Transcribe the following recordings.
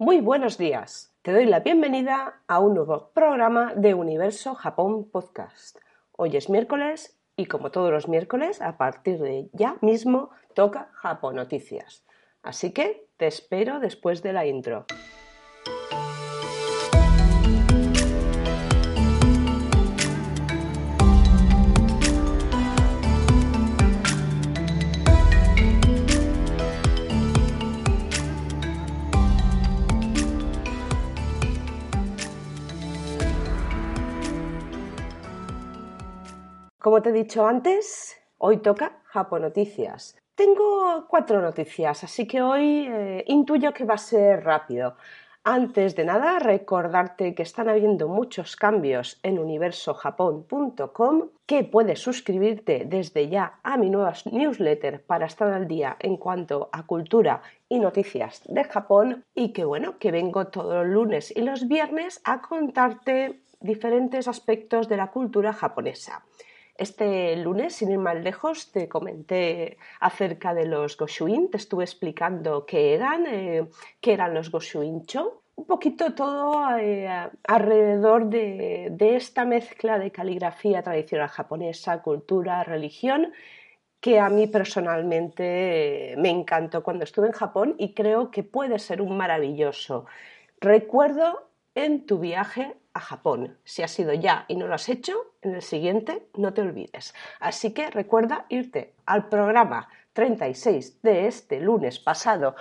Muy buenos días. Te doy la bienvenida a un nuevo programa de Universo Japón Podcast. Hoy es miércoles y como todos los miércoles, a partir de ya mismo toca Japón Noticias. Así que te espero después de la intro. Como te he dicho antes, hoy toca Japón Noticias. Tengo cuatro noticias, así que hoy eh, intuyo que va a ser rápido. Antes de nada, recordarte que están habiendo muchos cambios en universojapón.com, que puedes suscribirte desde ya a mi nueva newsletter para estar al día en cuanto a cultura y noticias de Japón y que bueno, que vengo todos los lunes y los viernes a contarte diferentes aspectos de la cultura japonesa. Este lunes, sin ir más lejos, te comenté acerca de los Goshuin, te estuve explicando qué eran, eh, qué eran los Goshuincho, un poquito todo eh, alrededor de, esta mezcla de caligrafía tradicional japonesa, cultura, religión, que a mí personalmente me encantó cuando estuve en Japón y creo que puede ser un maravilloso recuerdo en tu viaje Japón. Si has ido ya y no lo has hecho, en el siguiente no te olvides. Así que recuerda irte al programa 36 de este lunes pasado,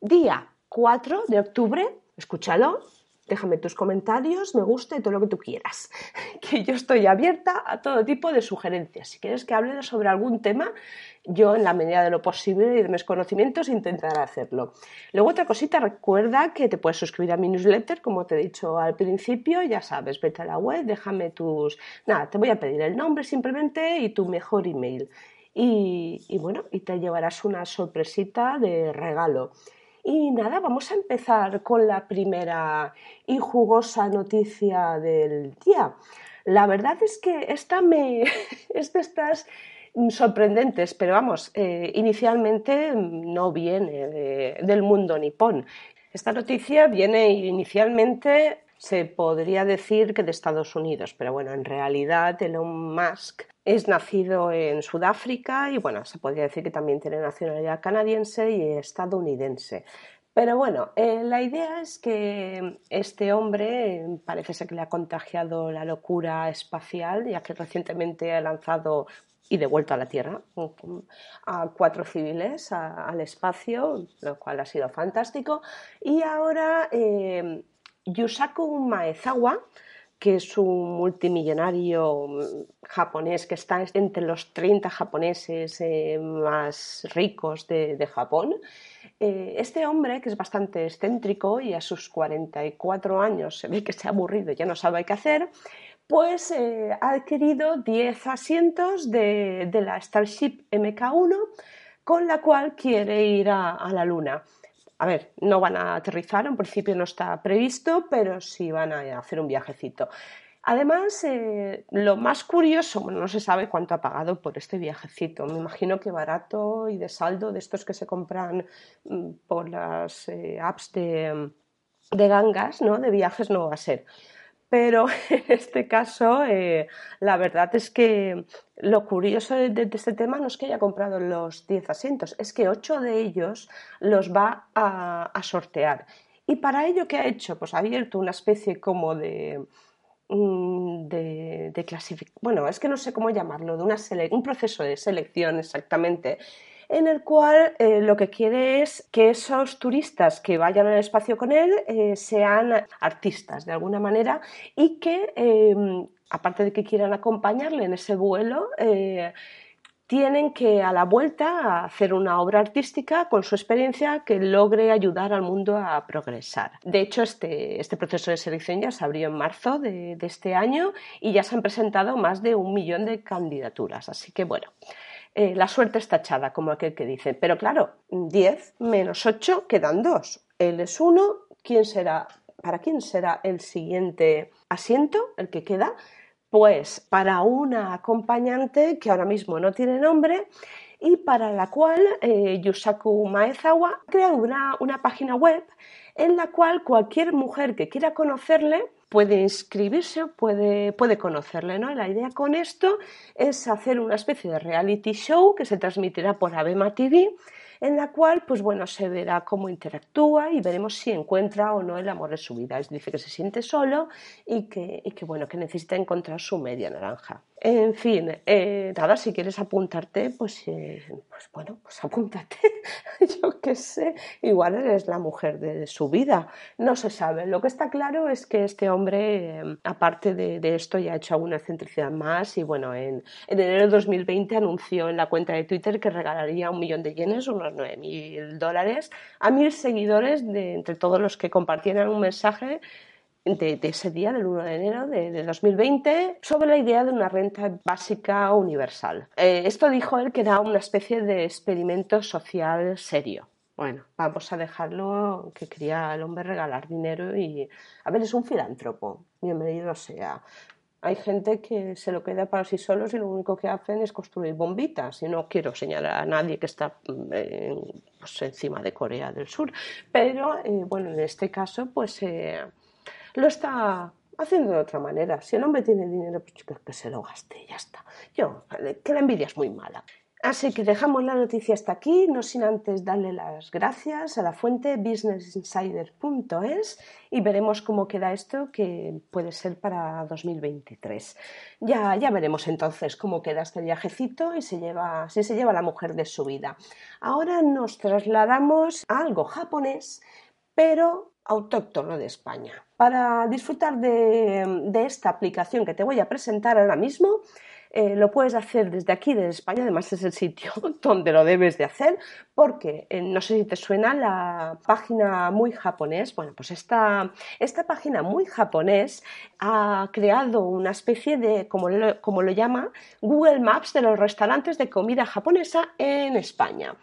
día 4 de octubre. Escúchalo, Déjame tus comentarios, me gusta y todo lo que tú quieras. Que yo estoy abierta a todo tipo de sugerencias. Si quieres que hable sobre algún tema, yo en la medida de lo posible y de mis conocimientos intentaré hacerlo. Luego otra cosita, recuerda que te puedes suscribir a mi newsletter, como te he dicho al principio, ya sabes, vete a la web, déjame tus... Nada, te voy a pedir el nombre simplemente y tu mejor email. Y, y bueno, y te llevarás una sorpresita de regalo. Y nada, vamos a empezar con la primera y jugosa noticia del día. La verdad es que esta me es de estas sorprendentes, pero vamos, eh, inicialmente no viene del mundo nipón. Esta noticia viene inicialmente se podría decir que de Estados Unidos, pero bueno, en realidad Elon Musk es nacido en Sudáfrica y bueno, se podría decir que también tiene nacionalidad canadiense y estadounidense. Pero bueno, eh, la idea es que este hombre parece ser que le ha contagiado la locura espacial, ya que recientemente ha lanzado y devuelto a la Tierra a cuatro civiles al espacio, lo cual ha sido fantástico. Y ahora eh, Yusaku Maezawa, que es un multimillonario japonés que está entre los 30 japoneses eh, más ricos de, Japón. Eh, este hombre, que es bastante excéntrico y a sus 44 años se ve que se ha aburrido y ya no sabe qué hacer, pues eh, ha adquirido 10 asientos de, la Starship MK1 con la cual quiere ir a la Luna a ver, no van a aterrizar, en principio no está previsto, pero sí van a hacer un viajecito. Además, eh, lo más curioso, no se sabe cuánto ha pagado por este viajecito. Me imagino que barato y de saldo, de estos que se compran mm, por las eh, apps de, de gangas, ¿no? De viajes no va a ser pero en este caso eh, la verdad es que lo curioso de, este tema no es que haya comprado los 10 asientos, es que 8 de ellos los va a, sortear. ¿Y para ello qué ha hecho? Pues ha abierto una especie como de, mm, de, bueno, es que no sé cómo llamarlo, de una un proceso de selección exactamente en el cual eh, lo que quiere es que esos turistas que vayan al espacio con él eh, sean artistas de alguna manera y que, em, aparte de que quieran acompañarle en ese vuelo, eh, tienen que a la vuelta hacer una obra artística con su experiencia que logre ayudar al mundo a progresar. De hecho, este, este proceso de selección ya se abrió en marzo de, de este año y ya se han presentado más de un millón de candidaturas. Así que bueno, eh, la suerte está echada, como aquel que dice. Pero claro, 10 menos 8 quedan 2. Él es 1. ¿Quién será? ¿Para quién será el siguiente asiento, el que queda? Pues para una acompañante que ahora mismo no tiene nombre y para la cual eh, Yusaku Maezawa ha creado una, página web en la cual cualquier mujer que quiera conocerle puede inscribirse, puede, puede conocerle. ¿no? La idea con esto es hacer una especie de reality show que se transmitirá por Abema TV en la cual pues bueno, se verá cómo interactúa y veremos si encuentra o no el amor de su vida. Dice que se siente solo y que, y que, bueno, que necesita encontrar su media naranja. En fin, eh, nada, si quieres apuntarte, pues, eh, pues bueno, pues apúntate. Yo qué sé, igual eres la mujer de su vida. No se sabe. Lo que está claro es que este hombre, eh, aparte de, esto, ya ha hecho alguna excentricidad más y bueno, en, en, enero de 2020 anunció en la cuenta de Twitter que regalaría un millón de yenes, unos 9 mil dólares, a mil seguidores de entre todos los que compartieran un mensaje de, ese día, del 1 de enero de, 2020, sobre la idea de una renta básica universal. Eh, esto dijo él que era una especie de experimento social serio. Bueno, vamos a dejarlo que quería el hombre regalar dinero y, a ver, es un filántropo, bienvenido sea. Hay gente que se lo queda para sí solos y lo único que hacen es construir bombitas. Y no quiero señalar a nadie que está mm, pues, encima de Corea del Sur. Pero, eh, bueno, en este caso, pues eh, lo está haciendo de otra manera. Si el hombre tiene dinero, pues que se lo gaste y ya está. Yo, que la envidia es muy mala. Así que dejamos la noticia hasta aquí, no sin antes darle las gracias a la fuente businessinsider.es y veremos cómo queda esto que puede ser para 2023. Ya, ya veremos entonces cómo queda este viajecito y se lleva, si se lleva la mujer de su vida. Ahora nos trasladamos a algo japonés, pero autóctono de España. Para disfrutar de, esta aplicación que te voy a presentar ahora mismo, eh, lo puedes hacer desde aquí, desde España, además es el sitio donde lo debes de hacer, porque eh, no sé si te suena la página muy japonés. Bueno, pues esta, esta página muy japonés ha creado una especie de, como lo, llama, Google Maps de los restaurantes de comida japonesa en España.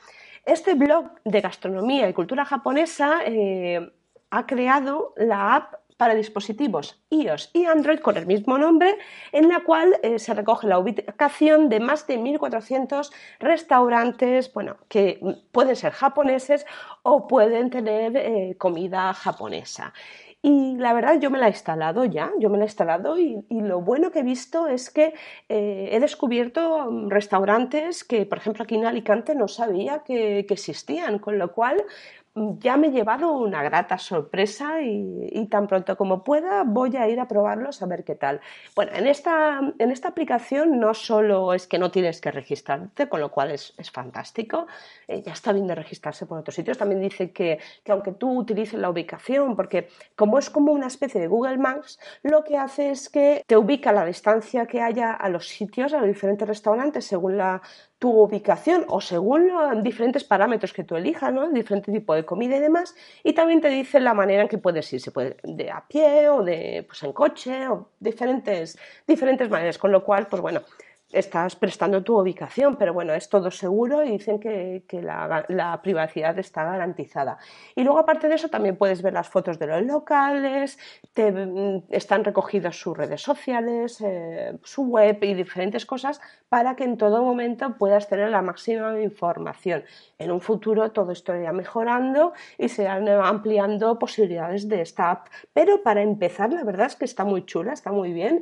Este blog de gastronomía y cultura japonesa eh, ha creado la app para dispositivos iOS y Android con el mismo nombre, en la cual eh, se recoge la ubicación de más de 1.400 restaurantes, bueno, que pueden ser japoneses o pueden tener eh, comida japonesa. Y la verdad yo me la he instalado ya, yo me la he instalado y, lo bueno que he visto es que eh, he descubierto restaurantes que, por ejemplo, aquí en Alicante no sabía que existían, con lo cual ya me he llevado una grata sorpresa y, tan pronto como pueda voy a ir a probarlos a ver qué tal. Bueno, en esta, en esta aplicación no solo es que no tienes que registrarte, con lo cual es, fantástico, eh, ya está bien de registrarse por otros sitios, también dice que, que, aunque tú utilices la ubicación, porque como es como una especie de Google Maps, lo que hace es que te ubica la distancia que haya a los sitios, a los diferentes restaurantes, según la, tu ubicación o según diferentes parámetros que tú elijas, ¿no? diferente tipo de comida y demás, y también te dice la manera en que puedes ir, se puede de a pie o de pues en coche o diferentes, diferentes maneras, con lo cual, pues bueno, estás prestando tu ubicación, pero bueno, es todo seguro y dicen que, la, privacidad está garantizada. Y luego, aparte de eso, también puedes ver las fotos de los locales, te, mm, están recogidas sus redes sociales, eh, su web y diferentes cosas para que en todo momento puedas tener la máxima información. En un futuro todo esto irá mejorando y se irán ampliando posibilidades de esta app. Pero para empezar, la verdad es que está muy chula, está muy bien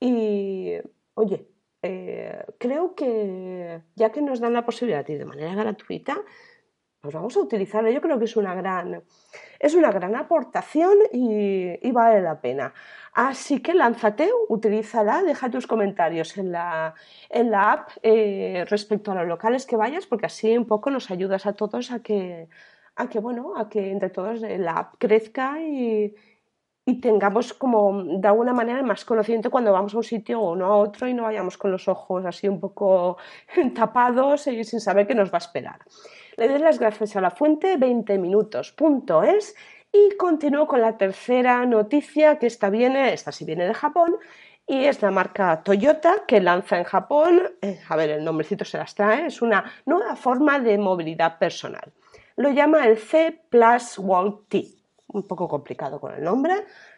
y, oye, eh, creo que ya que nos dan la posibilidad y de manera gratuita, pues vamos a utilizarla. Yo creo que es una gran, es una gran aportación y, vale la pena. Así que lánzate, utilízala, deja tus comentarios en la, en la app eh, respecto a los locales que vayas, porque así un poco nos ayudas a todos a que, a que, bueno, a que entre todos la app crezca y, y tengamos como de alguna manera más conocimiento cuando vamos a un sitio o no a otro y no vayamos con los ojos así un poco tapados y sin saber qué nos va a esperar. Le doy las gracias a la fuente 20minutos.es y continúo con la tercera noticia que esta viene, esta sí viene de Japón y es la marca Toyota que lanza en Japón, eh, a ver el nombrecito se las trae, es una nueva forma de movilidad personal. Lo llama el C Plus Walk T un poco complicado con el nombre,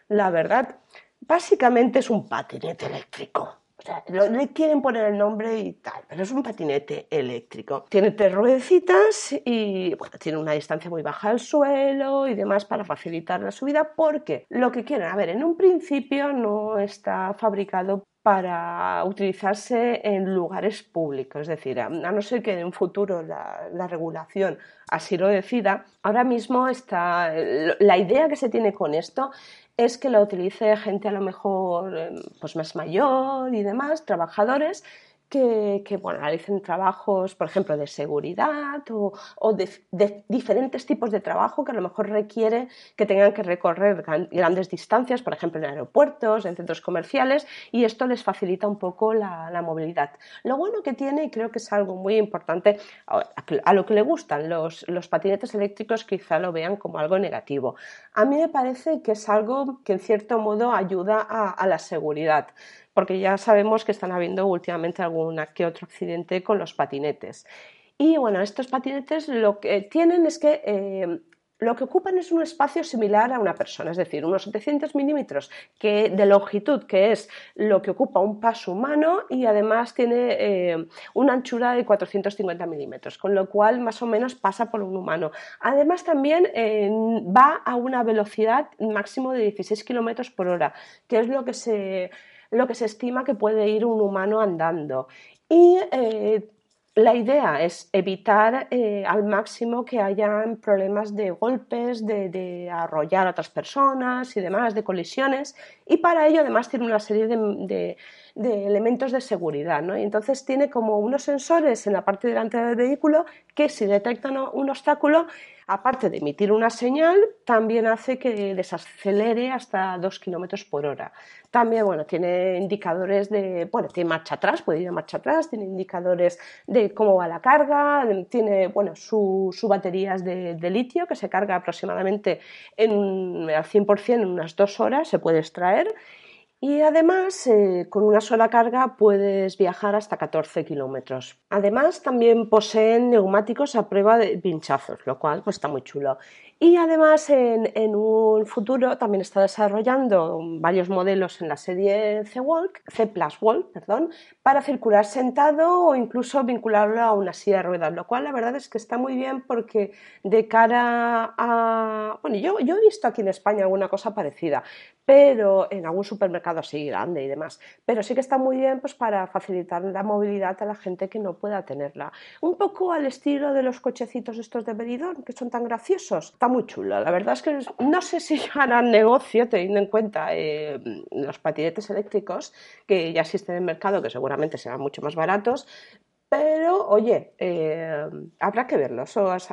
la verdad, básicamente es un patinete eléctrico. O sea, le quieren poner el nombre y tal, pero es un patinete eléctrico. Tiene tres ruedecitas y bueno, tiene una distancia muy baja al suelo y demás para facilitar la subida porque lo que quieren, a ver, en un principio no está fabricado para utilizarse en lugares públicos. Es decir, a no ser que en un futuro la, la, regulación así lo decida, ahora mismo está la idea que se tiene con esto es que lo utilice gente a lo mejor em, pues más mayor y demás, trabajadores que, bueno, realicen trabajos, por ejemplo, de seguridad o, de, diferentes tipos de trabajo que a lo mejor requiere que tengan que recorrer grandes distancias, por ejemplo, en aeropuertos, en centros comerciales, y esto les facilita un poco la, movilidad. Lo bueno que tiene, y creo que es algo muy importante, a, lo que le gustan los, los patinetes eléctricos quizá lo vean como algo negativo. A mí me parece que es algo que en cierto modo ayuda a la seguridad porque ya sabemos que están habiendo últimamente algún que otro accidente con los patinetes. Y bueno, estos patinetes lo que tienen es que eh, lo que ocupan es un espacio similar a una persona, es decir, unos 700 milímetros de longitud, que es lo que ocupa un paso humano, y además tiene eh, una anchura de 450 milímetros, con lo cual más o menos pasa por un humano. Además también eh, va a una velocidad máximo de 16 kilómetros por hora, que es lo que se lo que se estima que puede ir un humano andando. Y eh, la idea es evitar eh, al máximo que hayan problemas de golpes, de, arrollar a otras personas y demás, de colisiones. Y para ello además tiene una serie de, elementos de seguridad. ¿no? Y entonces tiene como unos sensores en la parte delante del vehículo que si detectan un obstáculo aparte de emitir una señal, también hace que desacelere hasta 2 km por hora. También, bueno, tiene indicadores de, bueno, tiene marcha atrás, puede ir a marcha atrás, tiene indicadores de cómo va la carga, tiene, bueno, su baterías de, litio que se carga aproximadamente en, al 100% en unas dos horas, se puede extraer y además, eh, con una sola carga puedes viajar hasta 14 kilómetros. Además, también poseen neumáticos a prueba de pinchazos, lo cual pues, está muy chulo. Y además, en, un futuro también está desarrollando varios modelos en la serie C-Walk, C Plus Walk, perdón, para circular sentado o incluso vincularlo a una silla de ruedas, lo cual la verdad es que está muy bien porque de cara a... Bueno, yo, yo he visto aquí en España alguna cosa parecida, pero en algún supermercado así grande y demás, pero sí que está muy bien pues para facilitar la movilidad a la gente que no pueda tenerla. Un poco al estilo de los cochecitos estos de Benidorm, que son tan graciosos muy chula. La verdad es que no sé si harán negocio teniendo en cuenta eh, los patinetes eléctricos que ya existen en el mercado, que seguramente serán mucho más baratos. Pero, oye, eh, habrá que verlo,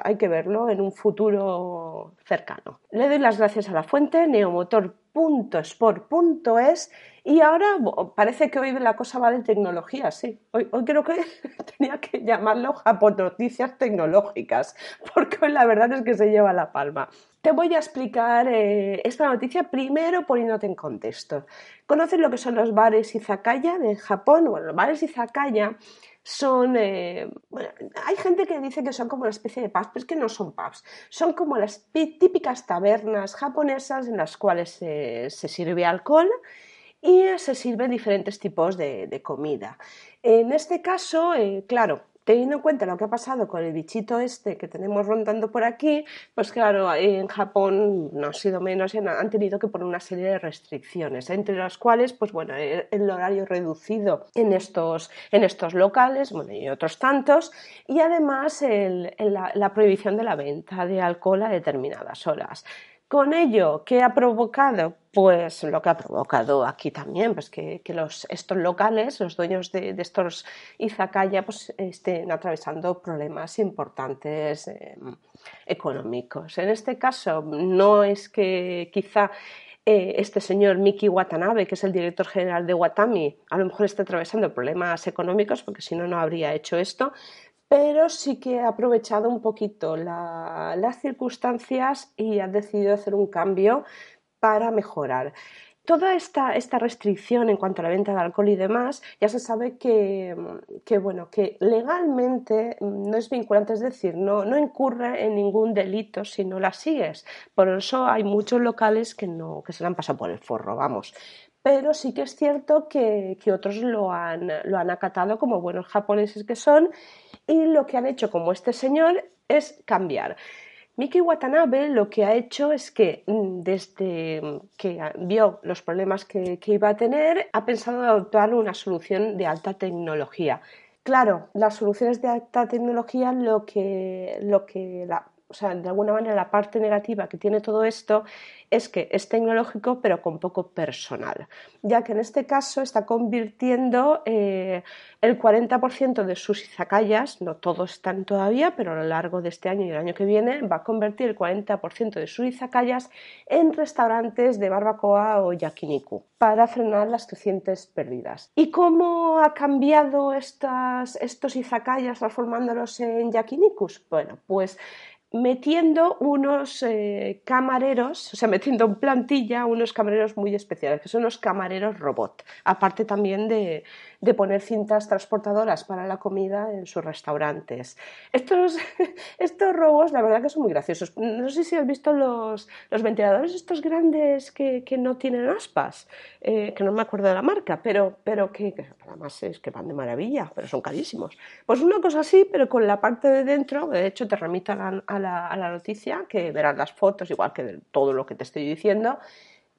hay que verlo en un futuro cercano. Le doy las gracias a la fuente, neomotor.sport.es y ahora parece que hoy la cosa va de tecnología, sí. Hoy, creo que tenía que llamarlo Noticias tecnológicas, porque hoy la verdad es que se lleva la palma. Te voy a explicar eh, esta noticia primero poniéndote en contexto. ¿Conoces lo que son los bares izakaya de Japón? Bueno, los bares izakaya son, eh, bueno, hay gente que dice que son como una especie de pubs, pero es que no son pubs, son como las típicas tabernas japonesas en las cuales se sirve alcohol y se sirven diferentes tipos de, comida. En este caso, eh, claro, teniendo en cuenta lo que ha pasado con el bichito este que tenemos rondando por aquí, pues claro, en Japón no ha sido menos, han tenido que poner una serie de restricciones, entre las cuales, pues bueno, el horario reducido en estos, en estos locales, bueno, y otros tantos, y además la prohibición de la venta de alcohol a determinadas horas. Con ello, ¿qué ha provocado? Pues lo que ha provocado aquí también, pues que, los, estos locales, los dueños de, estos izakaya, pues estén atravesando problemas importantes em, económicos. En este caso, no es que quizá eh, este señor Miki Watanabe, que es el director general de Watami, a lo mejor esté atravesando problemas económicos, porque si no, no habría hecho esto, pero sí que ha aprovechado un poquito las circunstancias y ha decidido hacer un cambio para mejorar. Toda esta, restricción en cuanto a la venta de alcohol y demás, ya se sabe que, bueno, que legalmente no es vinculante, es decir, no, no incurre en ningún delito si no la sigues. Por eso hay muchos locales que, no, que se le han pasado por el forro, vamos pero sí que es cierto que, otros lo han, lo han acatado como buenos japoneses que son y lo que han hecho como este señor es cambiar. Miki Watanabe lo que ha hecho es que mm, desde que vio los problemas que, iba a tener, ha pensado adoptar una solución de alta tecnología. Claro, las soluciones de alta tecnología lo que, lo que o sea, de alguna manera la parte negativa que tiene todo esto es que es tecnológico pero con poco personal, ya que en este caso está convirtiendo eh, el 40% de sus izakayas, no todos están todavía, pero a lo largo de este año y el año que viene va a convertir el 40% de sus izakayas en restaurantes de barbacoa o yakiniku para frenar las crecientes pérdidas. ¿Y cómo ha cambiado estas, estos izakayas transformándolos en yakinikus? Bueno, pues metiendo unos eh, camareros, o sea, metiendo en plantilla unos camareros muy especiales, que son los camareros robot, aparte también de, de poner cintas transportadoras para la comida en sus restaurantes. Estos, estos robos, la verdad que son muy graciosos. No sé si has visto los, los ventiladores estos grandes que, que no tienen aspas, eh, que no me acuerdo de la marca, pero, pero que, además es que van de maravilla, pero son carísimos. Pues una cosa así, pero con la parte de dentro, de hecho te remito a la, noticia, que verás las fotos, igual que de todo lo que te estoy diciendo,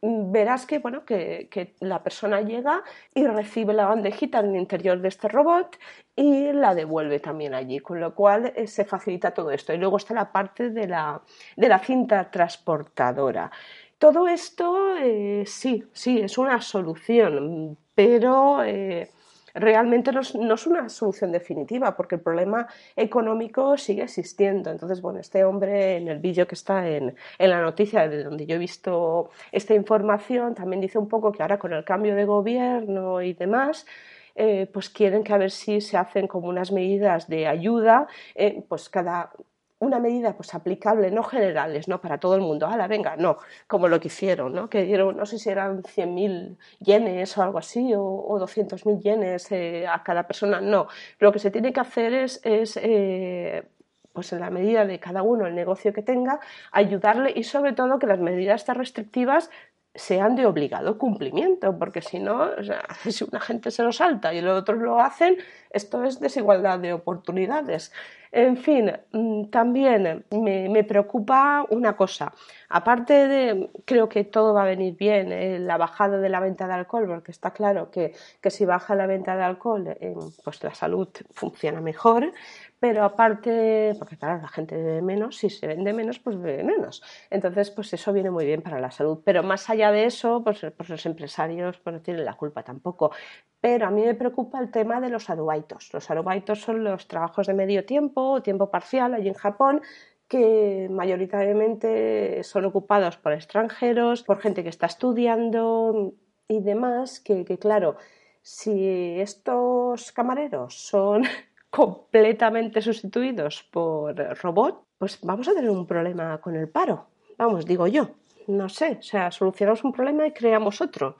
verás que, bueno, que, la persona llega y recibe la bandejita en el interior de este robot y la devuelve también allí, con lo cual eh, se facilita todo esto. Y luego está la parte de la, de la cinta transportadora. Todo esto eh, sí, sí, es una solución, pero... Eh, realmente no es, una solución definitiva porque el problema económico sigue existiendo. Entonces, bueno, este hombre en el vídeo que está en, la noticia de donde yo he visto esta información también dice un poco que ahora con el cambio de gobierno y demás, eh, pues quieren que a ver si se hacen como unas medidas de ayuda, eh, pues cada una medida pues aplicable, no generales, no para todo el mundo, la venga, no, como lo que hicieron, ¿no? que dieron, no sé si eran 100.000 yenes o algo así, o, o 200.000 yenes eh, a cada persona, no, lo que se tiene que hacer es, es eh, pues en la medida de cada uno el negocio que tenga, ayudarle y sobre todo que las medidas tan restrictivas sean de obligado cumplimiento, porque si no, si una gente se lo salta y los otros lo hacen, esto es desigualdad de oportunidades. En fin, mm, también me, preocupa una cosa. Aparte de, creo que todo va a venir bien, eh, la bajada de la venta de alcohol, porque está claro que, si baja la venta de alcohol, eh, pues la salud funciona mejor, pero aparte, porque claro, la gente bebe menos, si se vende menos, pues bebe menos. Entonces, pues eso viene muy bien para la salud. Pero más allá de eso, pues, pues los empresarios pues no tienen la culpa tampoco. Pero a mí me preocupa el tema de los arubaitos. Los arubaitos son los trabajos de medio tiempo tiempo parcial allí en Japón que mayoritariamente son ocupados por extranjeros, por gente que está estudiando y demás, que, que claro, si estos camareros son completamente sustituidos por robot, pues vamos a tener un problema con el paro. Vamos, digo yo. No sé, o sea, solucionamos un problema y creamos otro.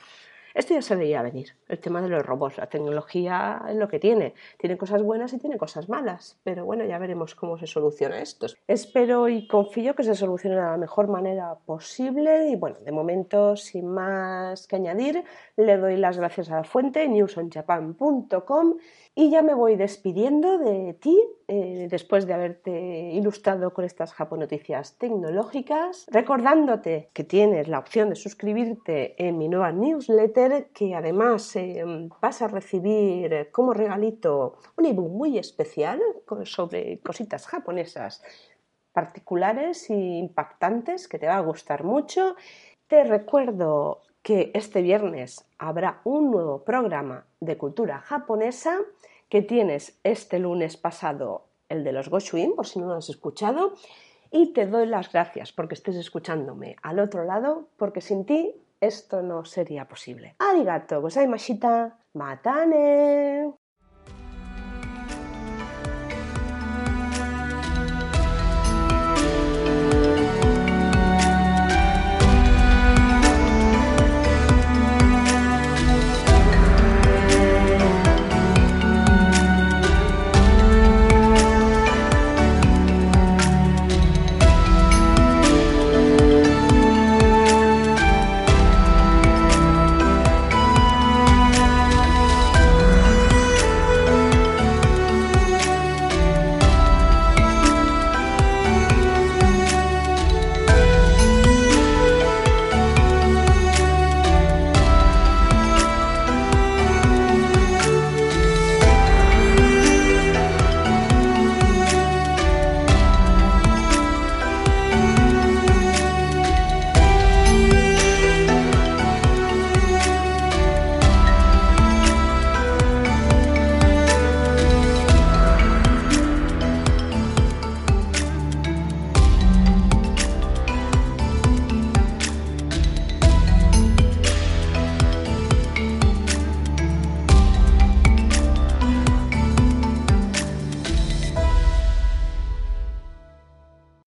Esto ya se veía venir, el tema de los robots. La tecnología es lo que tiene. Tiene cosas buenas y tiene cosas malas. Pero bueno, ya veremos cómo se soluciona esto. Espero y confío que se solucione de la mejor manera posible. Y bueno, de momento, sin más que añadir, le doy las gracias a la fuente newsonjapan.com y ya me voy despidiendo de ti eh, después de haberte ilustrado con estas japonoticias tecnológicas, recordándote que tienes la opción de suscribirte en mi nueva newsletter, que además eh, vas a recibir como regalito un ebook muy especial sobre cositas japonesas particulares e impactantes que te va a gustar mucho. Te recuerdo que este viernes habrá un nuevo programa de cultura japonesa que tienes este lunes pasado, el de los Goshuin, por si no lo has escuchado, y te doy las gracias porque estés escuchándome al otro lado, porque sin ti esto no sería posible. Arigato gozaimashita. Matane.